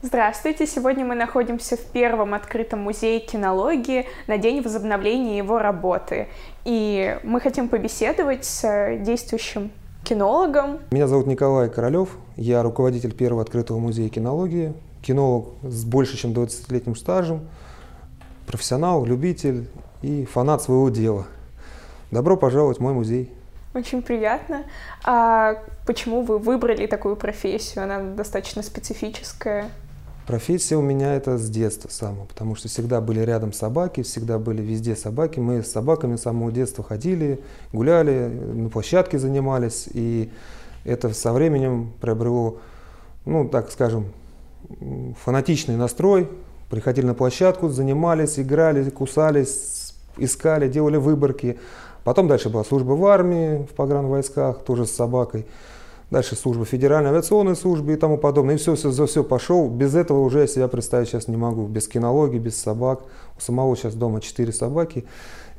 Здравствуйте! Сегодня мы находимся в первом открытом музее кинологии на день возобновления его работы. И мы хотим побеседовать с действующим кинологом. Меня зовут Николай Королев, я руководитель первого открытого музея кинологии, кинолог с больше чем 20-летним стажем, профессионал, любитель и фанат своего дела. Добро пожаловать в мой музей. Очень приятно. А почему вы выбрали такую профессию? Она достаточно специфическая. Профессия у меня это с детства самого, потому что всегда были рядом собаки, всегда были везде собаки. Мы с собаками с самого детства ходили, гуляли, на площадке занимались, и это со временем приобрело, ну, так скажем, фанатичный настрой. Приходили на площадку, занимались, играли, кусались, искали, делали выборки. Потом дальше была служба в армии, в погранвойсках, тоже с собакой дальше служба Федеральной авиационной службы и тому подобное. И все, все, за все пошел. Без этого уже я себя представить сейчас не могу. Без кинологии, без собак. У самого сейчас дома четыре собаки,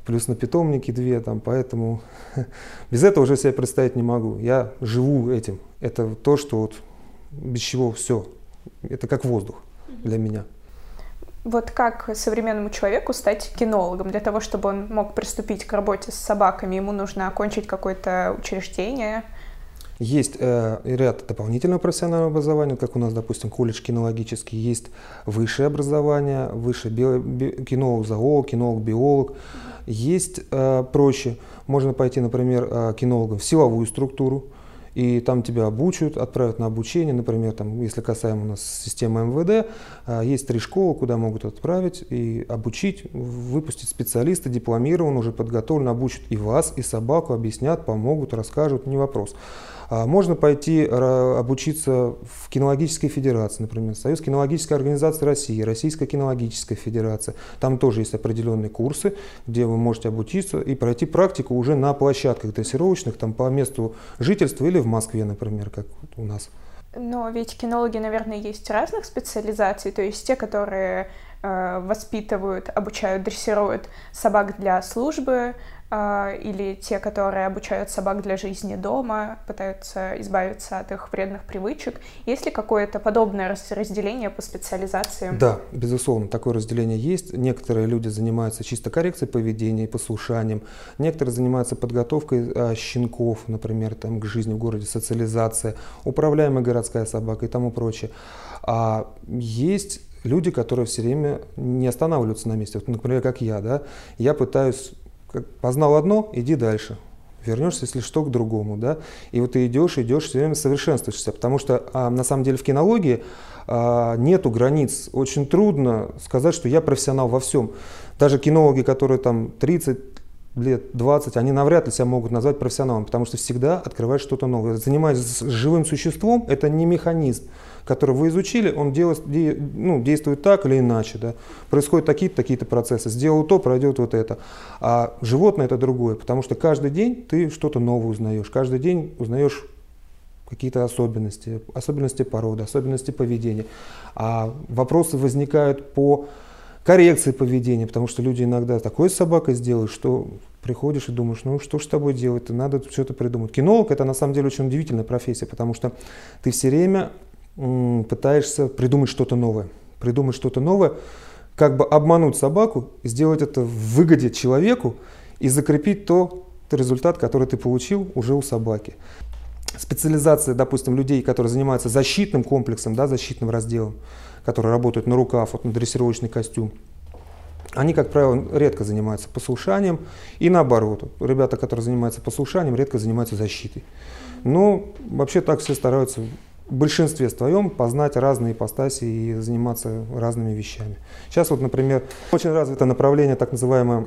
плюс на питомнике две, там, поэтому без этого уже себя представить не могу. Я живу этим. Это то, что вот без чего все. Это как воздух для меня. Вот как современному человеку стать кинологом? Для того, чтобы он мог приступить к работе с собаками, ему нужно окончить какое-то учреждение, есть э, ряд дополнительного профессионального образования, как у нас, допустим, колледж кинологический, есть высшее образование, высшее био, би, кинолог-зоолог, кинолог-биолог. Есть э, проще, можно пойти, например, э, кинологом в силовую структуру, и там тебя обучат, отправят на обучение, например, там, если касаемо у нас системы МВД, э, есть три школы, куда могут отправить и обучить, выпустить специалиста, дипломирован, уже подготовлен, обучат и вас, и собаку, объяснят, помогут, расскажут, не вопрос. А можно пойти обучиться в кинологической федерации, например, Союз кинологической организации России, Российская кинологическая федерация. Там тоже есть определенные курсы, где вы можете обучиться и пройти практику уже на площадках дрессировочных, там по месту жительства или в Москве, например, как у нас. Но ведь кинологи, наверное, есть разных специализаций, то есть те, которые э, воспитывают, обучают, дрессируют собак для службы, или те, которые обучают собак для жизни дома, пытаются избавиться от их вредных привычек. Есть ли какое-то подобное разделение по специализациям? Да, безусловно, такое разделение есть. Некоторые люди занимаются чисто коррекцией поведения и послушанием, некоторые занимаются подготовкой а, щенков, например, там, к жизни в городе, социализация, управляемая городская собака и тому прочее. А есть люди, которые все время не останавливаются на месте. Вот, например, как я, да, я пытаюсь познал одно, иди дальше. Вернешься, если что, к другому. Да? И вот ты идешь, идешь, все время совершенствуешься. Потому что а, на самом деле в кинологии а, нету границ. Очень трудно сказать, что я профессионал во всем. Даже кинологи, которые там 30 лет 20, они навряд ли себя могут назвать профессионалом, потому что всегда открывают что-то новое. Занимаясь живым существом, это не механизм который вы изучили, он делает, ну, действует так или иначе. Да? Происходят такие-то такие процессы. Сделал то, пройдет вот это. А животное это другое, потому что каждый день ты что-то новое узнаешь. Каждый день узнаешь какие-то особенности, особенности породы, особенности поведения. А вопросы возникают по коррекции поведения, потому что люди иногда такой с собакой сделают, что приходишь и думаешь, ну что ж с тобой делать, надо что-то придумать. Кинолог это на самом деле очень удивительная профессия, потому что ты все время пытаешься придумать что-то новое. Придумать что-то новое, как бы обмануть собаку, сделать это в выгоде человеку и закрепить то, тот результат, который ты получил уже у собаки. Специализация, допустим, людей, которые занимаются защитным комплексом, да, защитным разделом, которые работают на рукав, вот на дрессировочный костюм, они, как правило, редко занимаются послушанием и наоборот. Ребята, которые занимаются послушанием, редко занимаются защитой. Но вообще так все стараются большинстве своем познать разные ипостаси и заниматься разными вещами. Сейчас вот, например, очень развито направление так называемое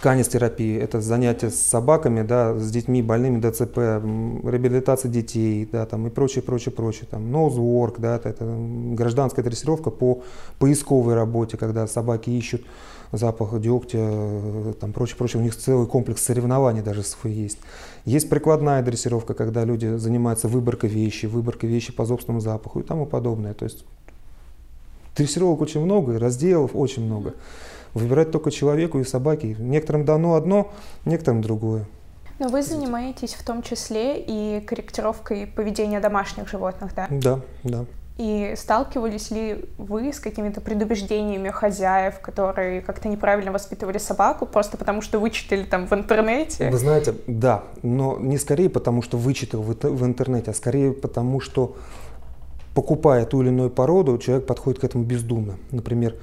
канистерапии. Это занятия с собаками, да, с детьми больными ДЦП, реабилитация детей, да, там и прочее, прочее, прочее. Там nosework, да, это, это гражданская дрессировка по поисковой работе, когда собаки ищут запах дегтя, э, там прочее, прочее. У них целый комплекс соревнований даже свой есть. Есть прикладная дрессировка, когда люди занимаются выборкой вещи, выборкой вещи по собственному запаху и тому подобное. То есть дрессировок очень много, разделов очень много. Выбирать только человеку и собаке. Некоторым дано одно, некоторым другое. Но вы занимаетесь в том числе и корректировкой поведения домашних животных, да? Да, да. И сталкивались ли вы с какими-то предубеждениями хозяев, которые как-то неправильно воспитывали собаку, просто потому что вычитали там в интернете? Вы знаете, да, но не скорее потому, что вычитал в, в интернете, а скорее потому, что покупая ту или иную породу, человек подходит к этому бездумно. Например,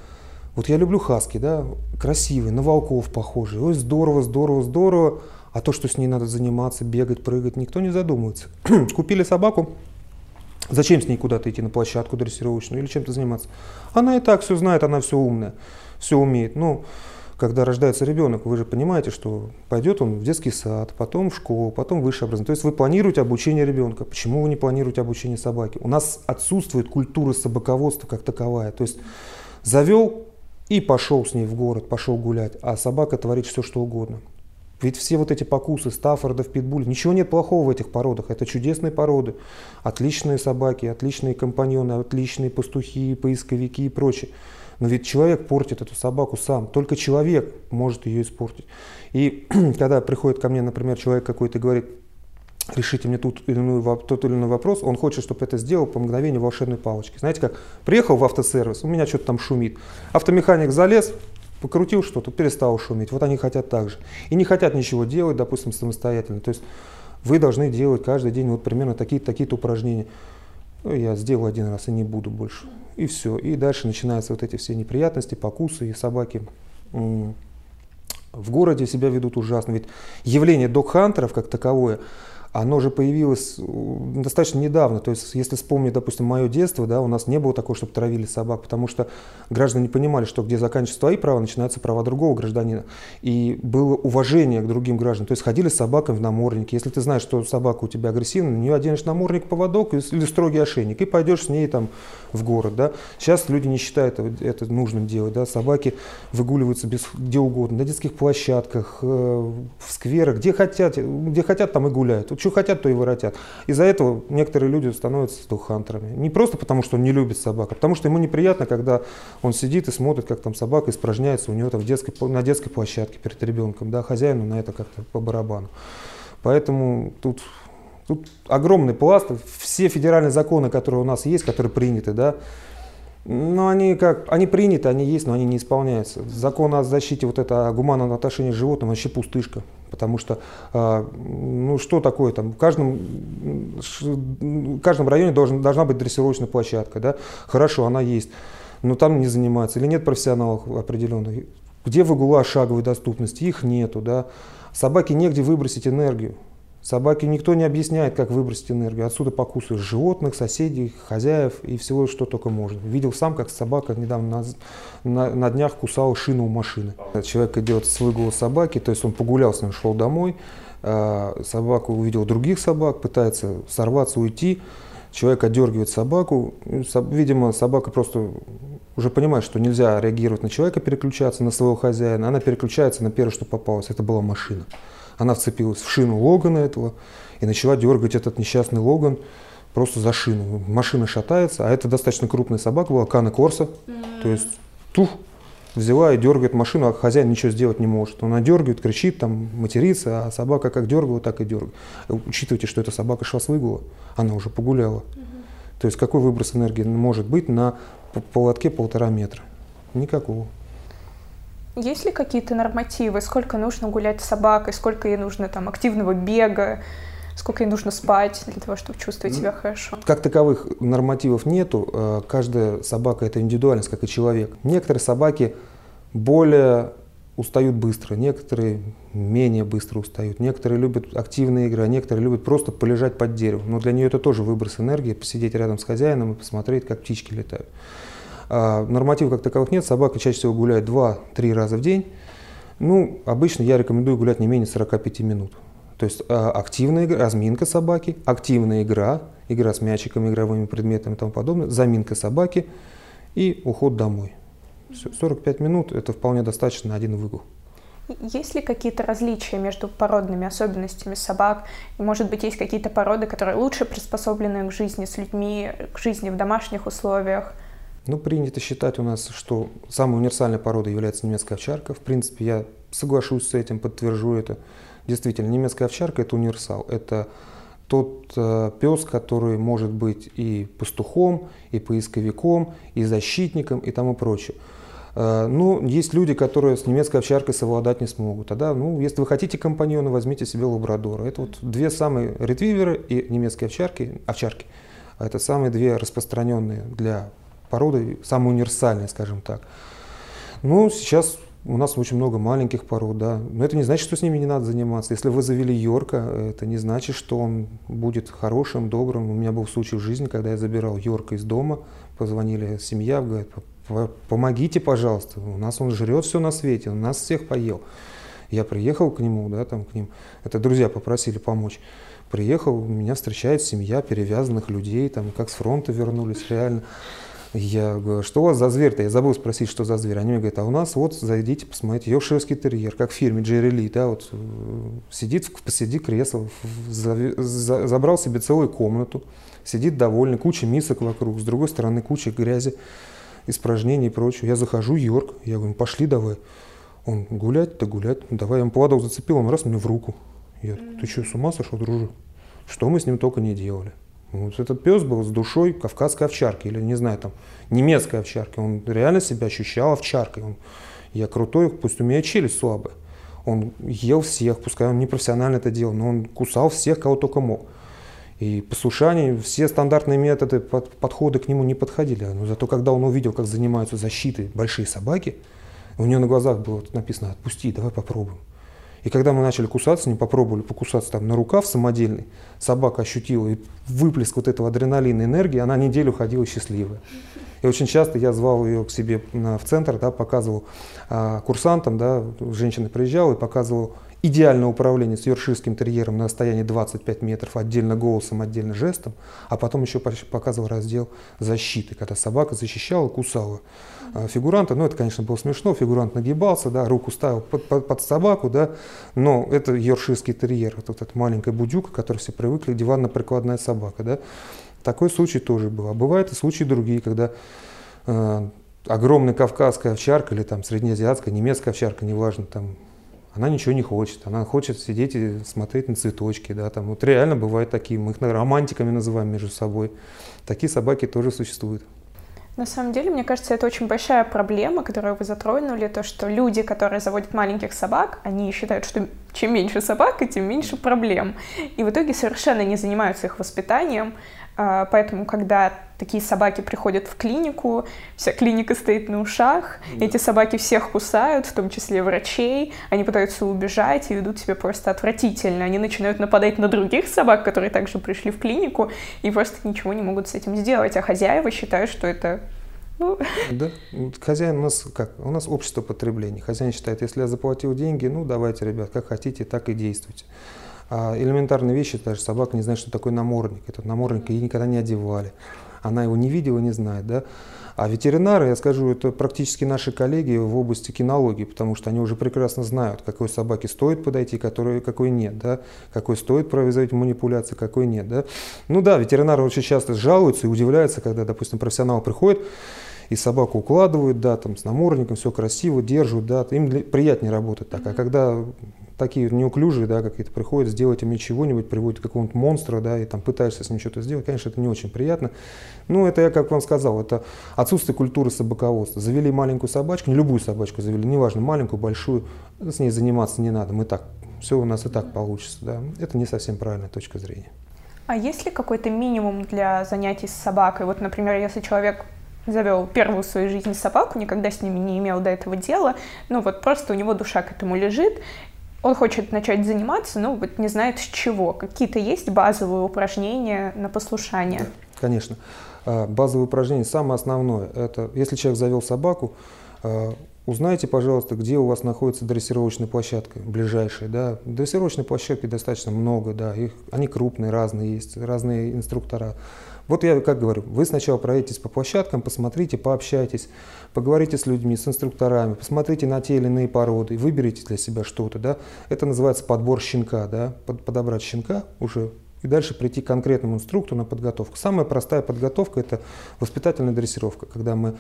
вот я люблю хаски, да, красивый, на волков похожий. Ой, здорово, здорово, здорово. А то, что с ней надо заниматься, бегать, прыгать, никто не задумывается. Купили собаку, Зачем с ней куда-то идти на площадку дрессировочную или чем-то заниматься? Она и так все знает, она все умная, все умеет. Ну, когда рождается ребенок, вы же понимаете, что пойдет он в детский сад, потом в школу, потом высшее образование. То есть вы планируете обучение ребенка. Почему вы не планируете обучение собаки? У нас отсутствует культура собаководства как таковая. То есть завел и пошел с ней в город, пошел гулять, а собака творит все, что угодно. Ведь все вот эти покусы Стаффордов, Питбуль, ничего нет плохого в этих породах. Это чудесные породы. Отличные собаки, отличные компаньоны, отличные пастухи, поисковики и прочее. Но ведь человек портит эту собаку сам. Только человек может ее испортить. И когда приходит ко мне, например, человек какой-то и говорит, решите мне тут или иной, тот или иной вопрос, он хочет, чтобы это сделал по мгновению волшебной палочки. Знаете как, приехал в автосервис, у меня что-то там шумит. Автомеханик залез, покрутил что-то, перестал шуметь. Вот они хотят так же. И не хотят ничего делать, допустим, самостоятельно. То есть вы должны делать каждый день вот примерно такие-то такие упражнения. Ну, я сделал один раз и не буду больше. И все. И дальше начинаются вот эти все неприятности, покусы и собаки в городе себя ведут ужасно. Ведь явление док-хантеров как таковое – оно же появилось достаточно недавно. То есть, если вспомнить, допустим, мое детство, да, у нас не было такого, чтобы травили собак, потому что граждане не понимали, что где заканчиваются твои права, начинаются права другого гражданина. И было уважение к другим гражданам. То есть, ходили с собаками в наморднике. Если ты знаешь, что собака у тебя агрессивная, на нее оденешь намордник, поводок или строгий ошейник, и пойдешь с ней там в город. Да. Сейчас люди не считают это нужным делать. Да. Собаки выгуливаются без, где угодно, на детских площадках, э, в скверах, где хотят, где хотят, там и гуляют что хотят, то и воротят. Из-за этого некоторые люди становятся стухантерами. Не просто потому, что он не любит собак, а потому что ему неприятно, когда он сидит и смотрит, как там собака испражняется у него там в детской, на детской площадке перед ребенком. Да, хозяину на это как-то по барабану. Поэтому тут, тут огромный пласт. Все федеральные законы, которые у нас есть, которые приняты, да, ну, они как, они приняты, они есть, но они не исполняются. Закон о защите вот это о гуманном отношении к животным вообще пустышка. Потому что, э, ну что такое там, в каждом, в каждом районе должен, должна быть дрессировочная площадка, да? Хорошо, она есть, но там не занимается. Или нет профессионалов определенных. Где выгула шаговой доступности? Их нету, да? Собаке негде выбросить энергию. Собаке никто не объясняет, как выбросить энергию. Отсюда покусывают животных, соседей, хозяев и всего, что только можно. Видел сам, как собака недавно на, на, на днях кусала шину у машины. Человек идет с выгула собаки, то есть он погулял с ним, шел домой, а, собаку увидел других собак, пытается сорваться, уйти. Человек отдергивает собаку. Видимо, собака просто уже понимает, что нельзя реагировать на человека, переключаться на своего хозяина. Она переключается на первое, что попалось. Это была машина. Она вцепилась в шину Логана этого и начала дергать этот несчастный Логан просто за шину. Машина шатается, а это достаточно крупная собака была, Кана Корса. Mm-hmm. То есть тух, взяла и дергает машину, а хозяин ничего сделать не может. Она дергает, кричит, там, матерится, а собака как дергала, так и дергает. Учитывайте, что эта собака шла с выгула, она уже погуляла. Угу. То есть какой выброс энергии может быть на поводке полтора метра? Никакого. Есть ли какие-то нормативы, сколько нужно гулять с собакой, сколько ей нужно там активного бега, сколько ей нужно спать для того, чтобы чувствовать себя хорошо? Как таковых нормативов нету. Э, каждая собака это индивидуальность, как и человек. Некоторые собаки более устают быстро, некоторые менее быстро устают, некоторые любят активные игры, а некоторые любят просто полежать под деревом. Но для нее это тоже выброс энергии, посидеть рядом с хозяином и посмотреть, как птички летают. А, нормативов как таковых нет, собака чаще всего гуляет 2-3 раза в день. Ну, обычно я рекомендую гулять не менее 45 минут. То есть а, активная игра, разминка собаки, активная игра, игра с мячиками, игровыми предметами и тому подобное, заминка собаки и уход домой. Все, 45 минут – это вполне достаточно на один выгул. Есть ли какие-то различия между породными особенностями собак? И, может быть, есть какие-то породы, которые лучше приспособлены к жизни с людьми, к жизни в домашних условиях? Ну, принято считать у нас, что самой универсальной породой является немецкая овчарка. В принципе, я соглашусь с этим, подтвержу это. Действительно, немецкая овчарка – это универсал. Это тот э, пес, который может быть и пастухом, и поисковиком, и защитником, и тому прочее. Э, ну, есть люди, которые с немецкой овчаркой совладать не смогут. Тогда, ну, если вы хотите компаньона, возьмите себе лабрадора. Это вот две самые ретриверы и немецкие овчарки, овчарки. А это самые две распространенные для породы, самые универсальные, скажем так. Ну, сейчас у нас очень много маленьких пород, да. Но это не значит, что с ними не надо заниматься. Если вы завели Йорка, это не значит, что он будет хорошим, добрым. У меня был случай в жизни, когда я забирал Йорка из дома, позвонили семья, говорят, помогите, пожалуйста, у нас он жрет все на свете, он нас всех поел. Я приехал к нему, да, там к ним, это друзья попросили помочь. Приехал, меня встречает семья перевязанных людей, там, как с фронта вернулись, реально. Я говорю, что у вас за зверь-то? Я забыл спросить, что за зверь. Они мне говорят, а у нас вот, зайдите, посмотрите, йоркширский терьер, как в фильме Джерри Ли, да, вот э, сидит посреди кресла, забрал себе целую комнату, сидит довольный, куча мисок вокруг, с другой стороны куча грязи, испражнений и прочего. Я захожу, Йорк, я говорю, пошли давай. Он гулять-то гулять, давай, я ему поводок зацепил, он раз мне в руку. Я, ты что, с ума сошел, дружи? Что мы с ним только не делали. Вот этот пес был с душой кавказской овчарки, или, не знаю, там, немецкой овчарки. Он реально себя ощущал овчаркой. Он, я крутой, пусть у меня челюсть слабая. Он ел всех, пускай он не профессионально это делал, но он кусал всех, кого только мог. И послушание, все стандартные методы, под, подходы к нему не подходили. Но зато когда он увидел, как занимаются защитой большие собаки, у него на глазах было написано «отпусти, давай попробуем». И когда мы начали кусаться, не попробовали покусаться там на рукав самодельный, собака ощутила и выплеск вот этого адреналина энергии, она неделю ходила счастливая. И очень часто я звал ее к себе в центр, да, показывал а, курсантам, да, женщина приезжала и показывал идеальное управление с йоркширским терьером на расстоянии 25 метров, отдельно голосом, отдельно жестом, а потом еще показывал раздел защиты, когда собака защищала, кусала а, фигуранта. Ну, это, конечно, было смешно, фигурант нагибался, да, руку ставил под, под, под собаку, да, но это йоркширский терьер, вот эта маленькая будюка, которой все привыкли, диванно-прикладная собака, да. Такой случай тоже был. А бывают и случаи другие, когда э, огромная кавказская овчарка или там среднеазиатская, немецкая овчарка, неважно, там она ничего не хочет, она хочет сидеть и смотреть на цветочки, да, там вот реально бывают такие, мы их романтиками называем между собой. Такие собаки тоже существуют. На самом деле, мне кажется, это очень большая проблема, которую вы затронули, то, что люди, которые заводят маленьких собак, они считают, что чем меньше собак, тем меньше проблем. И в итоге совершенно не занимаются их воспитанием, а, поэтому, когда такие собаки приходят в клинику, вся клиника стоит на ушах, да. эти собаки всех кусают, в том числе врачей, они пытаются убежать и ведут себя просто отвратительно. Они начинают нападать на других собак, которые также пришли в клинику, и просто ничего не могут с этим сделать. А хозяева считают, что это ну... Да, хозяин у нас как? У нас общество потребления. Хозяин считает, если я заплатил деньги, ну давайте, ребят, как хотите, так и действуйте. А элементарные вещи, даже собака не знает, что такое намордник. Этот намордник ей никогда не одевали. Она его не видела, не знает. Да? А ветеринары, я скажу, это практически наши коллеги в области кинологии, потому что они уже прекрасно знают, какой собаке стоит подойти, какой, какой нет, да? какой стоит производить манипуляции, какой нет. Да? Ну да, ветеринары очень часто жалуются и удивляются, когда, допустим, профессионал приходит, и собаку укладывают, да, там с намордником, все красиво, держат, да, им приятнее работать так. А когда такие неуклюжие, да, какие-то приходят, сделать им чего-нибудь, приводят какого-нибудь монстра, да, и там пытаешься с ним что-то сделать, конечно, это не очень приятно. Ну, это я, как вам сказал, это отсутствие культуры собаководства. Завели маленькую собачку, не любую собачку завели, неважно, маленькую, большую, с ней заниматься не надо, мы так, все у нас и так получится, да. Это не совсем правильная точка зрения. А есть ли какой-то минимум для занятий с собакой? Вот, например, если человек завел первую в своей жизни собаку, никогда с ними не имел до этого дела, ну вот просто у него душа к этому лежит, он хочет начать заниматься, но вот не знает с чего. Какие-то есть базовые упражнения на послушание? Да, конечно. А, базовые упражнения, самое основное, это если человек завел собаку, а, узнайте, пожалуйста, где у вас находится дрессировочная площадка ближайшая. Да? Дрессировочной площадки достаточно много, да, их, они крупные, разные есть, разные инструктора. Вот я как говорю, вы сначала проедетесь по площадкам, посмотрите, пообщайтесь, поговорите с людьми, с инструкторами, посмотрите на те или иные породы, выберите для себя что-то. Да? Это называется подбор щенка, да? Под, подобрать щенка уже и дальше прийти к конкретному инструктору на подготовку. Самая простая подготовка – это воспитательная дрессировка, когда мы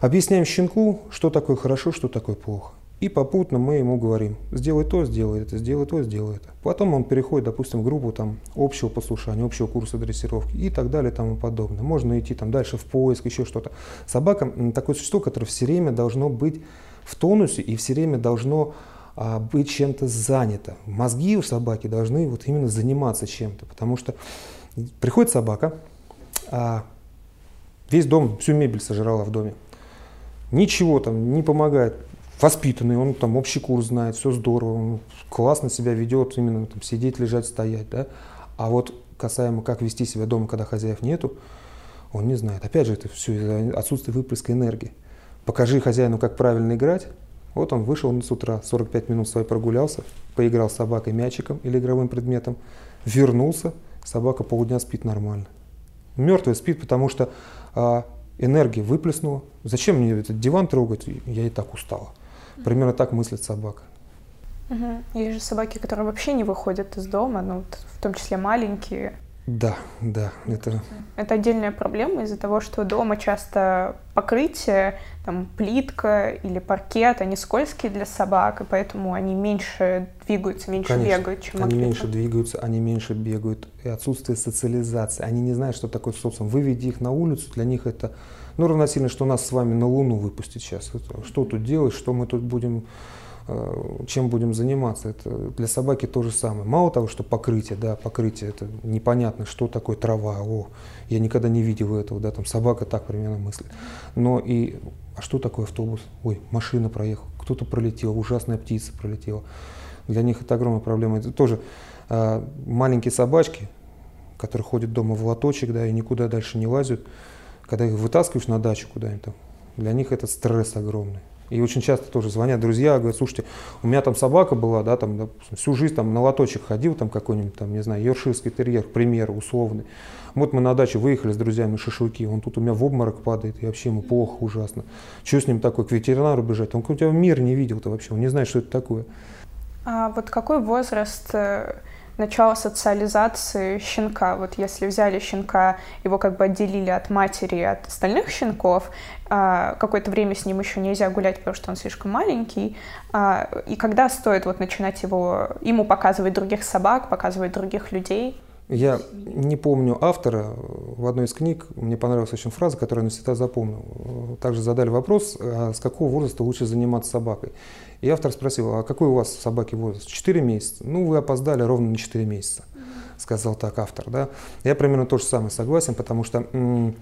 объясняем щенку, что такое хорошо, что такое плохо. И попутно мы ему говорим, сделай то, сделай это, сделай то, сделай это. Потом он переходит, допустим, в группу там, общего послушания, общего курса дрессировки и так далее и тому подобное. Можно идти там дальше в поиск, еще что-то. Собака – такое существо, которое все время должно быть в тонусе и все время должно а, быть чем-то занято. Мозги у собаки должны вот именно заниматься чем-то, потому что приходит собака, а весь дом, всю мебель сожрала в доме. Ничего там не помогает. Воспитанный, он там общий курс знает, все здорово, он классно себя ведет, именно там сидеть, лежать, стоять, да. А вот касаемо, как вести себя дома, когда хозяев нету, он не знает. Опять же, это все из-за отсутствия выплеска энергии. Покажи хозяину, как правильно играть, вот он вышел с утра, 45 минут своей прогулялся, поиграл с собакой мячиком или игровым предметом, вернулся, собака полдня спит нормально. Мертвый спит, потому что а, энергия выплеснула. Зачем мне этот диван трогать? Я и так устала. Примерно так мыслит собака. Угу. Есть же собаки, которые вообще не выходят из дома, ну, в том числе маленькие. Да, да, это... Это отдельная проблема из-за того, что дома часто покрытие, там, плитка или паркет, они скользкие для собак, и поэтому они меньше двигаются, меньше Конечно. бегают, чем Они открыто. меньше двигаются, они меньше бегают. И отсутствие социализации. Они не знают, что такое социум. Выведи их на улицу, для них это... Ну, равносильно, что нас с вами на Луну выпустить сейчас. Это, что тут делать, что мы тут будем чем будем заниматься. Это для собаки то же самое. Мало того, что покрытие, да, покрытие, это непонятно, что такое трава, о, я никогда не видел этого, да, там собака так примерно мыслит. Но и, а что такое автобус? Ой, машина проехала, кто-то пролетел, ужасная птица пролетела. Для них это огромная проблема. Это тоже э, маленькие собачки, которые ходят дома в лоточек, да, и никуда дальше не лазят, когда их вытаскиваешь на дачу куда-нибудь для них это стресс огромный. И очень часто тоже звонят друзья, говорят, слушайте, у меня там собака была, да, там, допустим, всю жизнь там на лоточек ходил, там какой-нибудь, там, не знаю, йорширский терьер, к примеру, условный. Вот мы на даче выехали с друзьями шашлыки, он тут у меня в обморок падает, и вообще ему плохо, ужасно. Что с ним такое, к ветеринару бежать? Он у тебя мир не видел-то вообще, он не знает, что это такое. А вот какой возраст э, начало социализации щенка. Вот если взяли щенка, его как бы отделили от матери и от остальных щенков, а, какое-то время с ним еще нельзя гулять, потому что он слишком маленький. А, и когда стоит вот начинать его, ему показывать других собак, показывать других людей? Я не помню автора. В одной из книг мне понравилась очень фраза, которую я навсегда запомнил. Также задали вопрос, а с какого возраста лучше заниматься собакой. И автор спросил, а какой у вас собаки возраст? Четыре месяца. Ну, вы опоздали ровно на четыре месяца, сказал так автор. Да? Я примерно то же самое согласен, потому что м-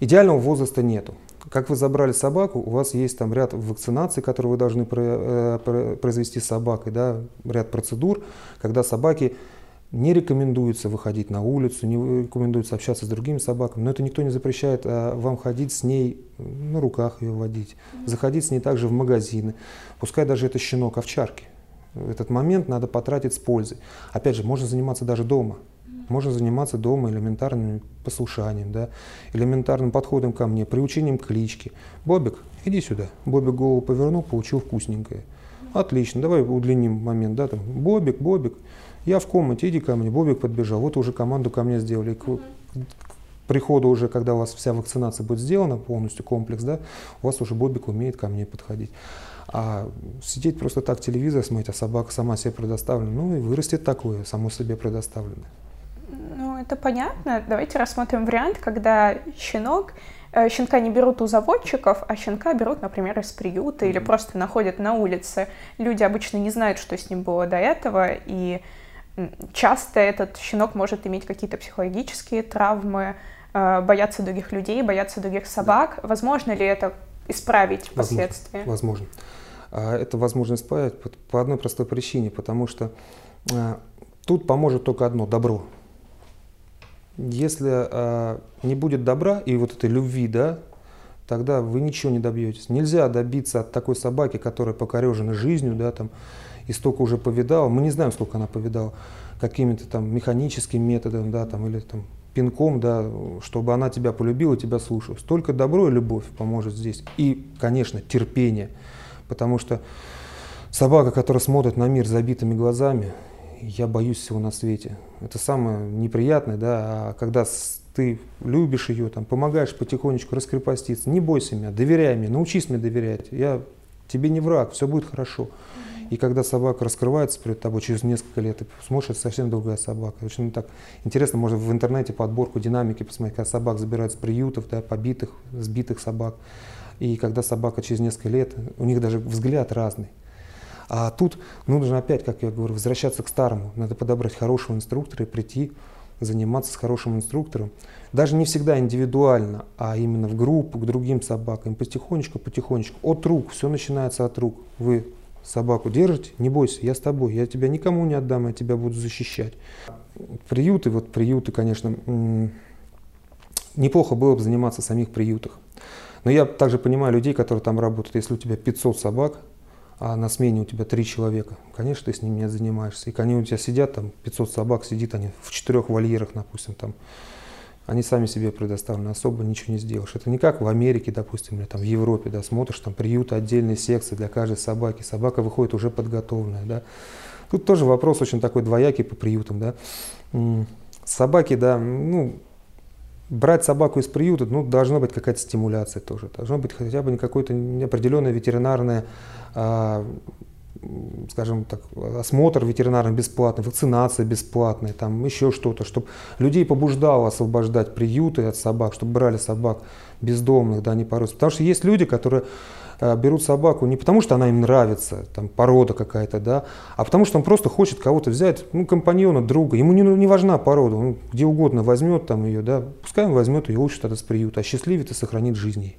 идеального возраста нету. Как вы забрали собаку, у вас есть там ряд вакцинаций, которые вы должны э, произвести с собакой, да, ряд процедур, когда собаки не рекомендуется выходить на улицу, не рекомендуется общаться с другими собаками, но это никто не запрещает а вам ходить с ней, на руках ее водить, заходить с ней также в магазины, пускай даже это щенок овчарки. Этот момент надо потратить с пользой. Опять же, можно заниматься даже дома. Можно заниматься дома элементарным послушанием, да, элементарным подходом ко мне, приучением к кличке. Бобик, иди сюда. Бобик голову повернул, получил вкусненькое. Отлично, давай удлиним момент, да, там, Бобик, Бобик. Я в комнате, иди ко мне. Бобик подбежал. Вот уже команду ко мне сделали. К, к приходу уже, когда у вас вся вакцинация будет сделана, полностью комплекс, да, у вас уже Бобик умеет ко мне подходить. А сидеть просто так телевизор смотреть, а собака сама себе предоставлена, ну и вырастет такое, само себе предоставленное. Ну, это понятно. Давайте рассмотрим вариант, когда щенок э, щенка не берут у заводчиков, а щенка берут, например, из приюта mm-hmm. или просто находят на улице. Люди обычно не знают, что с ним было до этого, и часто этот щенок может иметь какие-то психологические травмы, э, бояться других людей, бояться других собак. Да. Возможно ли это исправить впоследствии? Возможно. возможно. Это возможно исправить по одной простой причине, потому что э, тут поможет только одно – добро. Если э, не будет добра и вот этой любви, да, тогда вы ничего не добьетесь. Нельзя добиться от такой собаки, которая покорежена жизнью, да, там, и столько уже повидала, мы не знаем, сколько она повидала, какими-то там механическими методами, да, там, или там пинком, да, чтобы она тебя полюбила, тебя слушалась. Только добро и любовь поможет здесь. И, конечно, терпение, потому что собака, которая смотрит на мир забитыми глазами, я боюсь всего на свете. Это самое неприятное, да, а когда ты любишь ее, там, помогаешь потихонечку раскрепоститься, не бойся меня, доверяй мне, научись мне доверять. Я тебе не враг, все будет хорошо. И когда собака раскрывается перед тобой через несколько лет, ты смотришь, это совсем другая собака. Очень так интересно, можно в интернете подборку динамики посмотреть, когда собак забирают с приютов, да, побитых, сбитых собак. И когда собака через несколько лет, у них даже взгляд разный. А тут нужно опять, как я говорю, возвращаться к старому. Надо подобрать хорошего инструктора и прийти заниматься с хорошим инструктором. Даже не всегда индивидуально, а именно в группу, к другим собакам. Потихонечку, потихонечку. От рук, все начинается от рук. Вы собаку держите, не бойся, я с тобой, я тебя никому не отдам, я тебя буду защищать. Приюты, вот приюты, конечно, неплохо было бы заниматься в самих приютах. Но я также понимаю людей, которые там работают. Если у тебя 500 собак, а на смене у тебя три человека, конечно, ты с ними не занимаешься. И они у тебя сидят, там 500 собак сидит, они в четырех вольерах, допустим, там, они сами себе предоставлены, особо ничего не сделаешь. Это не как в Америке, допустим, или там в Европе, да, смотришь, там приюты, отдельные секции для каждой собаки, собака выходит уже подготовленная, да. Тут тоже вопрос очень такой двоякий по приютам, да. Собаки, да, ну, брать собаку из приюта, ну, должна быть какая-то стимуляция тоже. Должно быть хотя бы какое-то определенное ветеринарное, а, скажем так, осмотр ветеринарный бесплатный, вакцинация бесплатная, там еще что-то, чтобы людей побуждало освобождать приюты от собак, чтобы брали собак бездомных, да, не порос. Потому что есть люди, которые Э, берут собаку не потому, что она им нравится, там порода какая-то, да, а потому что он просто хочет кого-то взять, ну, компаньона, друга. Ему не, не важна порода, он где угодно возьмет там ее, да, пускай он возьмет ее лучше тогда с приюта, счастливит и сохранит жизнь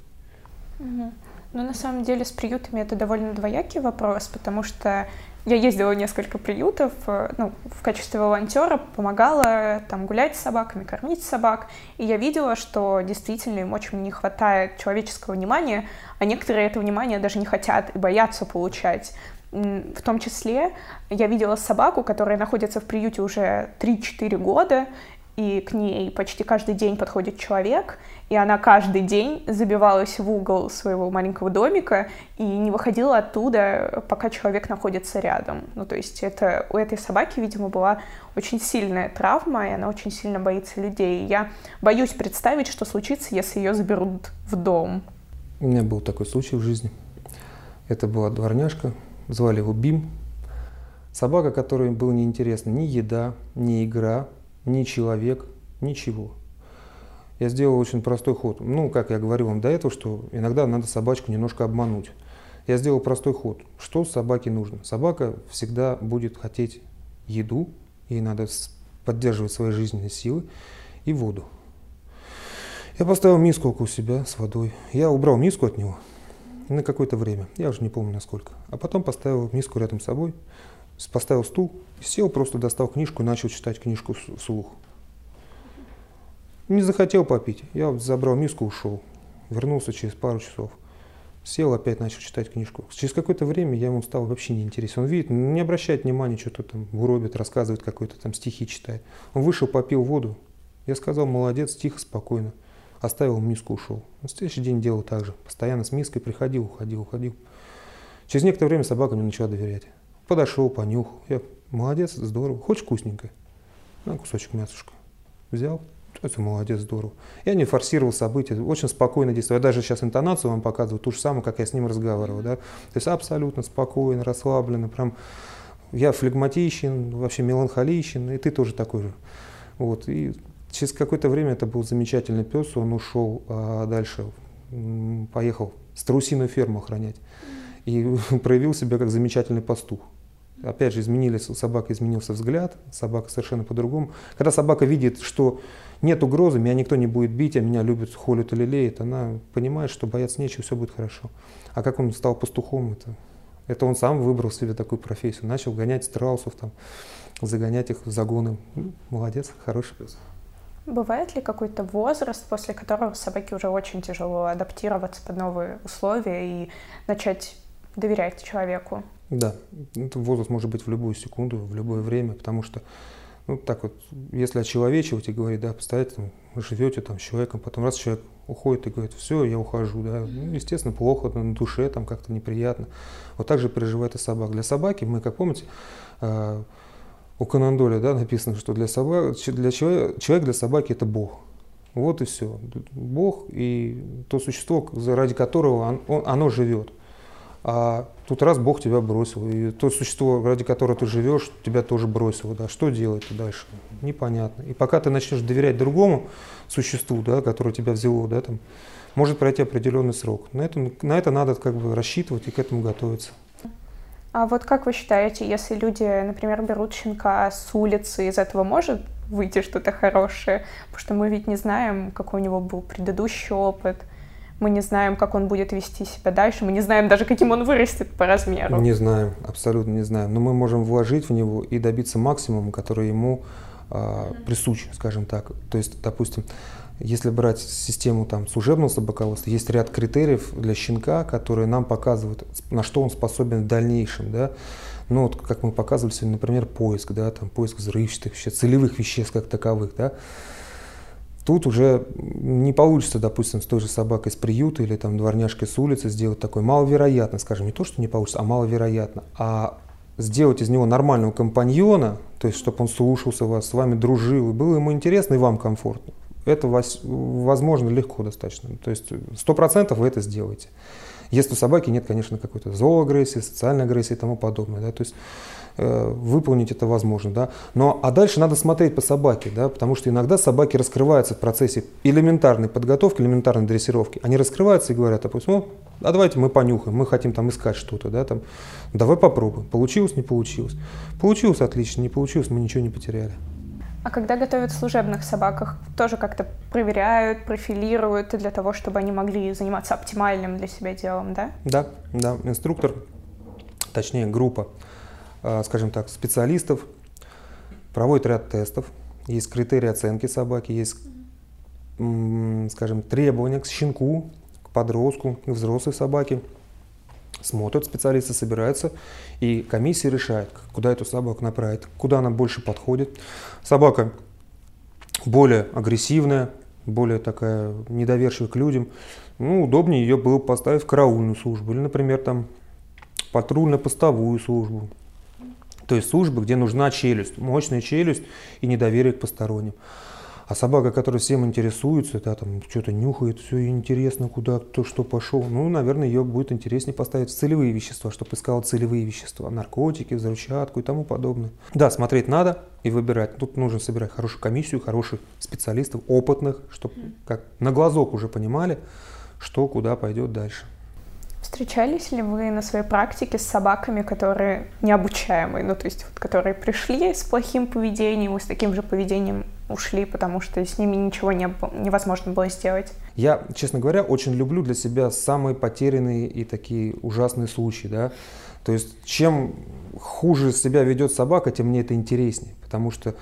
Угу. Ну, на самом деле, с приютами это довольно двоякий вопрос, потому что я ездила в несколько приютов, э, ну, в качестве волонтера помогала там гулять с собаками, кормить собак, и я видела, что действительно им очень не хватает человеческого внимания, а некоторые это внимание даже не хотят и боятся получать. В том числе я видела собаку, которая находится в приюте уже 3-4 года, и к ней почти каждый день подходит человек, и она каждый день забивалась в угол своего маленького домика и не выходила оттуда, пока человек находится рядом. Ну, то есть это у этой собаки, видимо, была очень сильная травма, и она очень сильно боится людей. Я боюсь представить, что случится, если ее заберут в дом. У меня был такой случай в жизни. Это была дворняжка, звали его Бим. Собака, которой было неинтересно ни еда, ни игра, ни человек, ничего. Я сделал очень простой ход. Ну, как я говорил вам до этого, что иногда надо собачку немножко обмануть. Я сделал простой ход. Что собаке нужно? Собака всегда будет хотеть еду, ей надо поддерживать свои жизненные силы и воду. Я поставил миску около себя с водой. Я убрал миску от него на какое-то время, я уже не помню насколько. А потом поставил миску рядом с собой, поставил стул, сел, просто достал книжку и начал читать книжку вслух. Не захотел попить. Я забрал миску, ушел. Вернулся через пару часов. Сел, опять начал читать книжку. Через какое-то время я ему стал вообще не интересен. Он видит, не обращает внимания, что-то там гробит, рассказывает какой-то там стихи читает. Он вышел, попил воду. Я сказал, молодец, тихо, спокойно. Оставил миску, ушел. На следующий день делал так же. Постоянно с миской приходил, уходил, уходил. Через некоторое время собака мне начала доверять. Подошел, понюхал. Я, молодец, здорово. Хочешь вкусненькое? На кусочек мясушка. Взял, это молодец, здорово. Я не форсировал события, очень спокойно действовал. Я даже сейчас интонацию вам показываю, ту же самую, как я с ним разговаривал. Да? То есть абсолютно спокойно, расслабленно, прям я флегматичен, вообще меланхоличен, и ты тоже такой же. Вот. И через какое-то время это был замечательный пес, он ушел а дальше, поехал страусиную ферму охранять. И проявил себя как замечательный пастух. Опять же, изменились, у собаки изменился взгляд, собака совершенно по-другому. Когда собака видит, что нет угрозы, меня никто не будет бить, а меня любят, холят или леют, она понимает, что бояться нечего, все будет хорошо. А как он стал пастухом, это, это он сам выбрал себе такую профессию, начал гонять страусов, там, загонять их в загоны. Молодец, хороший пес. Бывает ли какой-то возраст, после которого собаке уже очень тяжело адаптироваться под новые условия и начать доверять человеку? Да, этот возраст может быть в любую секунду, в любое время, потому что ну, так вот, если очеловечивать и говорить, да, представляете, там, живете там с человеком, потом раз человек уходит и говорит, все, я ухожу, да, ну, естественно, плохо, на душе там как-то неприятно. Вот так же переживает и собак. Для собаки мы, как помните, у Канандоля, да, написано, что для собак, для человека, человек для собаки это Бог. Вот и все. Бог и то существо, ради которого он, он, оно живет. а тут раз Бог тебя бросил, и то существо, ради которого ты живешь, тебя тоже бросило, да, что делать дальше? Непонятно. И пока ты начнешь доверять другому существу, да, которое тебя взяло, да, там, может пройти определенный срок. На это, на это надо как бы рассчитывать и к этому готовиться. А вот как вы считаете, если люди, например, берут щенка с улицы, из этого может выйти что-то хорошее? Потому что мы ведь не знаем, какой у него был предыдущий опыт – мы не знаем, как он будет вести себя дальше, мы не знаем даже, каким он вырастет по размеру. Не знаем, абсолютно не знаем. Но мы можем вложить в него и добиться максимума, который ему э, присущ, скажем так. То есть, допустим, если брать систему там, служебного собаководства, есть ряд критериев для щенка, которые нам показывают, на что он способен в дальнейшем. Да? Ну, вот, как мы показывали сегодня, например, поиск, да, там, поиск взрывчатых веществ, целевых веществ как таковых. Да? Тут уже не получится, допустим, с той же собакой с приюта или там дворняжкой с улицы сделать такой маловероятно, скажем, не то, что не получится, а маловероятно, а сделать из него нормального компаньона, то есть чтобы он слушался вас, с вами дружил, и было ему интересно и вам комфортно. Это возможно легко достаточно. То есть сто процентов вы это сделаете. Если у собаки нет, конечно, какой-то зооагрессии, социальной агрессии и тому подобное. Да? То есть Э, выполнить это возможно. Да? Но, а дальше надо смотреть по собаке, да? потому что иногда собаки раскрываются в процессе элементарной подготовки, элементарной дрессировки. Они раскрываются и говорят, допустим, ну, а давайте мы понюхаем, мы хотим там искать что-то, да, там, давай попробуем. Получилось, не получилось. Получилось отлично, не получилось, мы ничего не потеряли. А когда готовят служебных собаках, тоже как-то проверяют, профилируют для того, чтобы они могли заниматься оптимальным для себя делом, да? Да, да. Инструктор, точнее группа а, скажем так, специалистов, проводит ряд тестов, есть критерии оценки собаки, есть, скажем, требования к щенку, к подростку, к взрослой собаке. Смотрят специалисты, собираются, и комиссия решает, куда эту собаку направить, куда она больше подходит. Собака более агрессивная, более такая недоверчивая к людям, ну, удобнее ее было поставить в караульную службу или, например, там патрульно-постовую службу. То есть службы, где нужна челюсть, мощная челюсть и недоверие к посторонним. А собака, которая всем интересуется, да, там что-то нюхает, все интересно, куда кто что пошел, ну, наверное, ее будет интереснее поставить в целевые вещества, чтобы искала целевые вещества, наркотики, взрывчатку и тому подобное. Да, смотреть надо и выбирать. Тут нужно собирать хорошую комиссию, хороших специалистов, опытных, чтобы как на глазок уже понимали, что куда пойдет дальше. Встречались ли вы на своей практике с собаками, которые необучаемые, ну то есть вот, которые пришли с плохим поведением и с таким же поведением ушли, потому что с ними ничего не, невозможно было сделать? Я, честно говоря, очень люблю для себя самые потерянные и такие ужасные случаи, да. То есть чем хуже себя ведет собака, тем мне это интереснее, потому что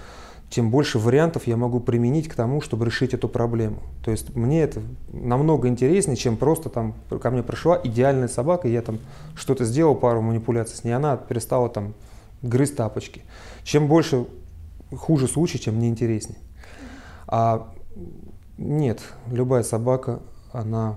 тем больше вариантов я могу применить к тому, чтобы решить эту проблему. То есть мне это намного интереснее, чем просто там ко мне пришла идеальная собака, и я там что-то сделал, пару манипуляций с ней, она перестала там грызть тапочки. Чем больше хуже случай, тем мне интереснее. А нет, любая собака, она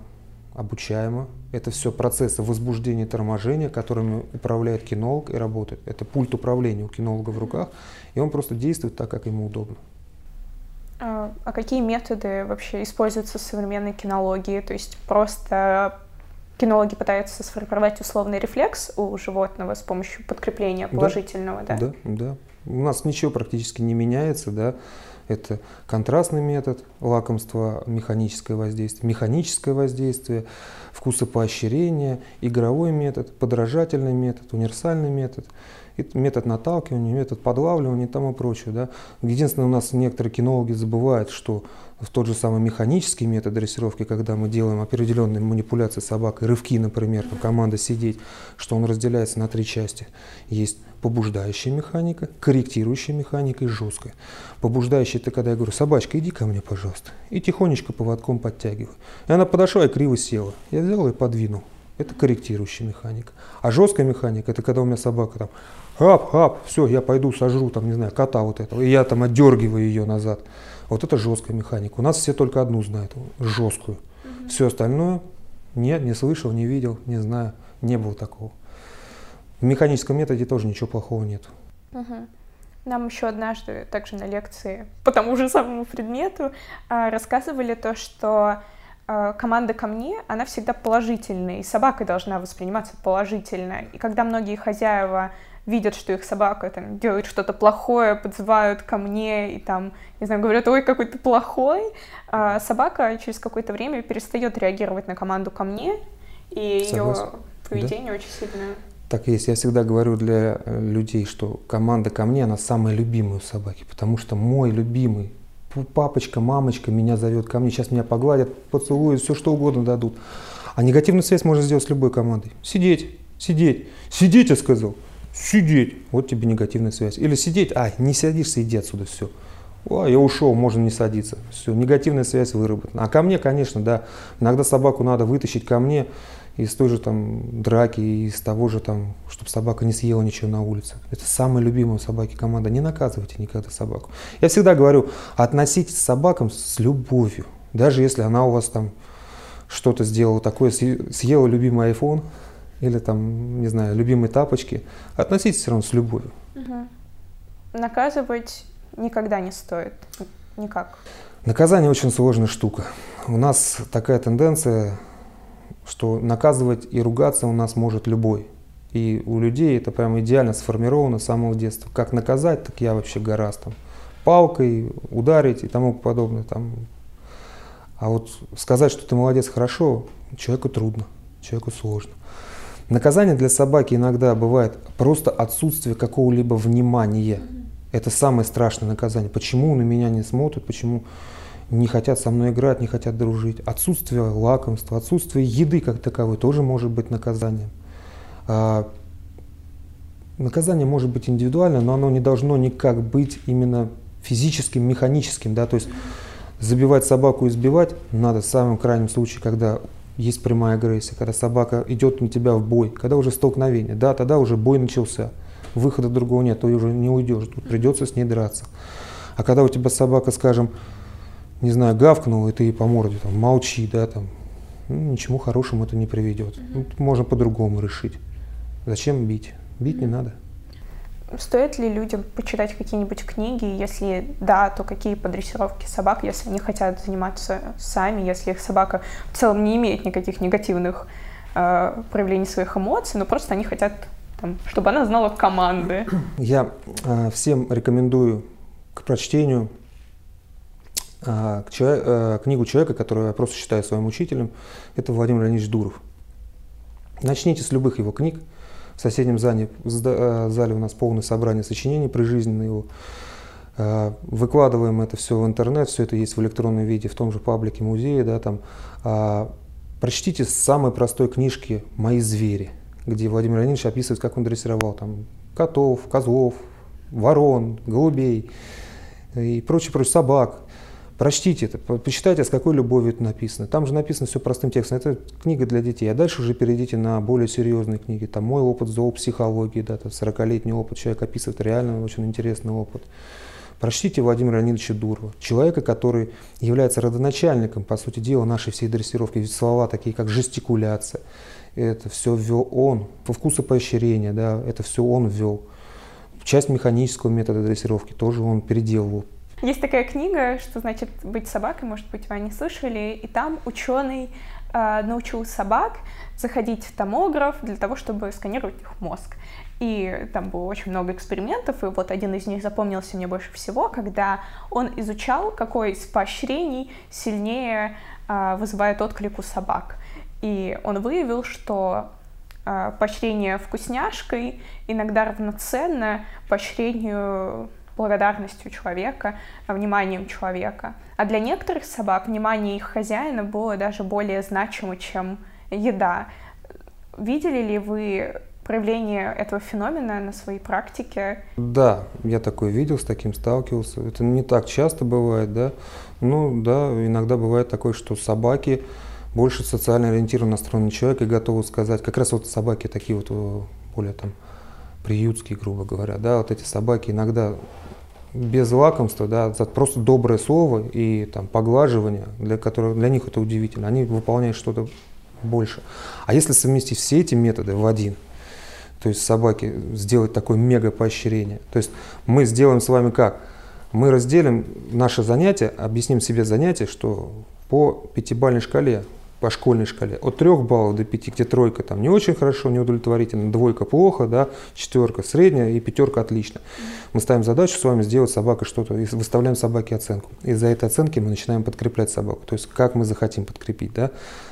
обучаема. Это все процессы возбуждения и торможения, которыми управляет кинолог и работает. Это пульт управления у кинолога в руках, и он просто действует так, как ему удобно. А, а какие методы вообще используются в современной кинологии? То есть просто кинологи пытаются сформировать условный рефлекс у животного с помощью подкрепления положительного, да? Да, да. да. У нас ничего практически не меняется, да. Это контрастный метод, лакомство, механическое воздействие, механическое воздействие, вкусопоощрение, игровой метод, подражательный метод, универсальный метод, метод наталкивания, метод подлавливания и тому прочее. Да. Единственное, у нас некоторые кинологи забывают, что в тот же самый механический метод дрессировки, когда мы делаем определенные манипуляции собакой, рывки, например, команда сидеть, что он разделяется на три части. Есть побуждающая механика, корректирующая механика и жесткая. Побуждающая это когда я говорю, собачка, иди ко мне, пожалуйста. И тихонечко поводком подтягиваю. И она подошла и криво села. Я взял и подвинул. Это корректирующая механика. А жесткая механика, это когда у меня собака там, хап, хап, все, я пойду сожру, там, не знаю, кота вот этого. И я там отдергиваю ее назад. Вот это жесткая механика. У нас все только одну знают, жесткую. Угу. Все остальное нет, не слышал, не видел, не знаю, не было такого. В механическом методе тоже ничего плохого нет. Угу. Нам еще однажды, также на лекции по тому же самому предмету, а, рассказывали то, что э, команда ко мне, она всегда положительная, и собака должна восприниматься положительно. И когда многие хозяева видят, что их собака там делает что-то плохое, подзывают ко мне и там, не знаю, говорят, ой, какой ты плохой, а собака через какое-то время перестает реагировать на команду ко мне, и Согласен. ее поведение да? очень сильно так есть. Я всегда говорю для э, людей, что команда ко мне, она самая любимая у собаки, потому что мой любимый папочка, мамочка меня зовет ко мне, сейчас меня погладят, поцелуют, все что угодно дадут. А негативную связь можно сделать с любой командой. Сидеть, сидеть, сидеть, я сказал, сидеть. Вот тебе негативная связь. Или сидеть, а, не садишься, иди отсюда, все. О, я ушел, можно не садиться. Все, негативная связь выработана. А ко мне, конечно, да, иногда собаку надо вытащить ко мне, из той же там драки, из того же там, чтобы собака не съела ничего на улице. Это самая любимая собаки команда. Не наказывайте никогда собаку. Я всегда говорю, относитесь к собакам с любовью. Даже если она у вас там что-то сделала такое, съела любимый iPhone или там, не знаю, любимые тапочки, относитесь все равно с любовью. Угу. Наказывать никогда не стоит. Никак. Наказание очень сложная штука. У нас такая тенденция что наказывать и ругаться у нас может любой. И у людей это прям идеально сформировано с самого детства. Как наказать, так я вообще гораздо. Там, палкой ударить и тому подобное. Там. А вот сказать, что ты молодец, хорошо, человеку трудно, человеку сложно. Наказание для собаки иногда бывает просто отсутствие какого-либо внимания. Это самое страшное наказание. Почему на меня не смотрят, почему не хотят со мной играть, не хотят дружить. Отсутствие лакомства, отсутствие еды как таковой тоже может быть наказанием. А, наказание может быть индивидуальным, но оно не должно никак быть именно физическим, механическим. Да? То есть забивать собаку и избивать надо в самом крайнем случае, когда есть прямая агрессия, когда собака идет на тебя в бой, когда уже столкновение. Да, тогда уже бой начался. Выхода другого нет, то уже не уйдешь, тут придется с ней драться. А когда у тебя собака, скажем, не знаю, гавкнул, и ты по морде там молчи, да, там, ну, ничему хорошему это не приведет. Ну, можно по-другому решить. Зачем бить? Бить не надо. Стоит ли людям почитать какие-нибудь книги? Если да, то какие по дрессировке собак, если они хотят заниматься сами, если их собака в целом не имеет никаких негативных э, проявлений своих эмоций, но просто они хотят, там, чтобы она знала команды. Я э, всем рекомендую к прочтению а, э, книгу человека, которого я просто считаю своим учителем, это Владимир Леонидович Дуров. Начните с любых его книг. В соседнем зале, э, зале у нас полное собрание сочинений прижизненные его. Э, выкладываем это все в интернет, все это есть в электронном виде в том же паблике музея. Да, там. А, прочтите самой простой книжки «Мои звери», где Владимир Леонидович описывает, как он дрессировал там, котов, козлов, ворон, голубей и прочее, прочее, собак. Прочтите это, почитайте, с какой любовью это написано. Там же написано все простым текстом. Это книга для детей. А дальше уже перейдите на более серьезные книги. Там мой опыт зоопсихологии, да, 40-летний опыт. Человек описывает реально очень интересный опыт. Прочтите Владимира Леонидовича Дурова, человека, который является родоначальником, по сути дела, нашей всей дрессировки. Ведь слова такие, как жестикуляция, это все ввел он. По вкусу поощрения, да, это все он ввел. Часть механического метода дрессировки тоже он переделывал есть такая книга, что значит быть собакой, может быть, вы не слышали, и там ученый э, научил собак заходить в томограф для того, чтобы сканировать их мозг. И там было очень много экспериментов, и вот один из них запомнился мне больше всего, когда он изучал, какой из поощрений сильнее э, вызывает отклик у собак. И он выявил, что э, поощрение вкусняшкой иногда равноценно поощрению благодарностью человека, вниманием человека. А для некоторых собак внимание их хозяина было даже более значимо, чем еда. Видели ли вы проявление этого феномена на своей практике? Да, я такое видел, с таким сталкивался. Это не так часто бывает, да. Ну да, иногда бывает такое, что собаки больше социально ориентированно настроенный человек и готовы сказать, как раз вот собаки такие вот более там приютские, грубо говоря, да, вот эти собаки иногда без лакомства, да, просто доброе слово и там, поглаживание, для, которых, для них это удивительно, они выполняют что-то больше. А если совместить все эти методы в один, то есть собаки сделать такое мега поощрение, то есть мы сделаем с вами как? Мы разделим наше занятие, объясним себе занятие, что по пятибалльной шкале по школьной шкале. От 3 баллов до 5, где тройка там не очень хорошо, не удовлетворительно, двойка плохо, да, четверка средняя и пятерка отлично. Мы ставим задачу с вами сделать собака что-то и выставляем собаке оценку. И за этой оценки мы начинаем подкреплять собаку. То есть как мы захотим подкрепить. Да?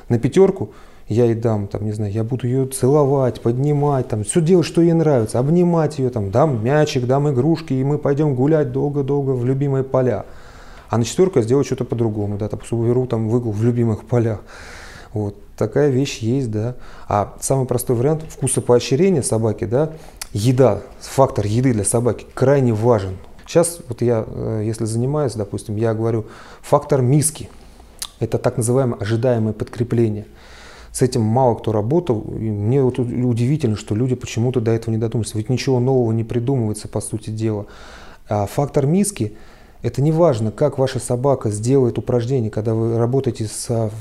На пятерку я ей дам, там, не знаю, я буду ее целовать, поднимать, там, все делать, что ей нравится, обнимать ее, там, дам мячик, дам игрушки, и мы пойдем гулять долго-долго в любимые поля. А на четверку я сделаю что-то по-другому, да, там, уберу там выгул в любимых полях. Вот такая вещь есть, да. А самый простой вариант вкуса поощрения собаки, да, еда, фактор еды для собаки крайне важен. Сейчас вот я, э, если занимаюсь, допустим, я говорю фактор миски. Это так называемое ожидаемое подкрепление. С этим мало кто работал. И мне вот удивительно, что люди почему-то до этого не додумались. Ведь ничего нового не придумывается, по сути дела. А фактор миски – это не важно, как ваша собака сделает упражнение, когда вы работаете с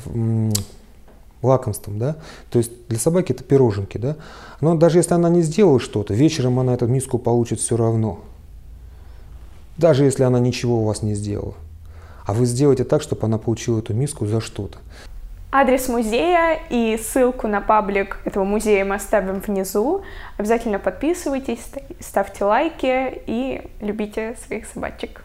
лакомством, да, то есть для собаки это пироженки, да, но даже если она не сделала что-то, вечером она эту миску получит все равно, даже если она ничего у вас не сделала. А вы сделаете так, чтобы она получила эту миску за что-то. Адрес музея и ссылку на паблик этого музея мы оставим внизу. Обязательно подписывайтесь, ставьте лайки и любите своих собачек.